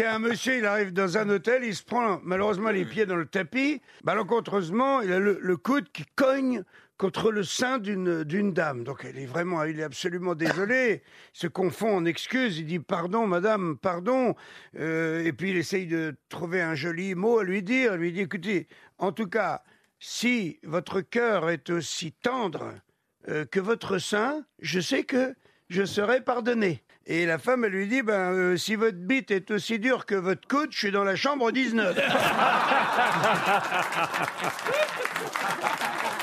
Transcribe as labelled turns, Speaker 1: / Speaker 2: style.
Speaker 1: c'est un monsieur, il arrive dans un hôtel, il se prend malheureusement les pieds dans le tapis. Malencontreusement, il a le, coude qui cogne contre le sein d'une d'une dame. Donc elle est vraiment, il est absolument désolé. Il se confond en excuses. Il dit pardon, madame, pardon. Euh, et puis il essaye de trouver un joli mot à lui dire. Il lui dit écoutez, en tout cas, si votre cœur est aussi tendre euh, que votre sein, je sais que je serai pardonné. Et la femme, lui dit, ben, euh, si votre bite est aussi dure que votre coude, je suis dans la chambre 19.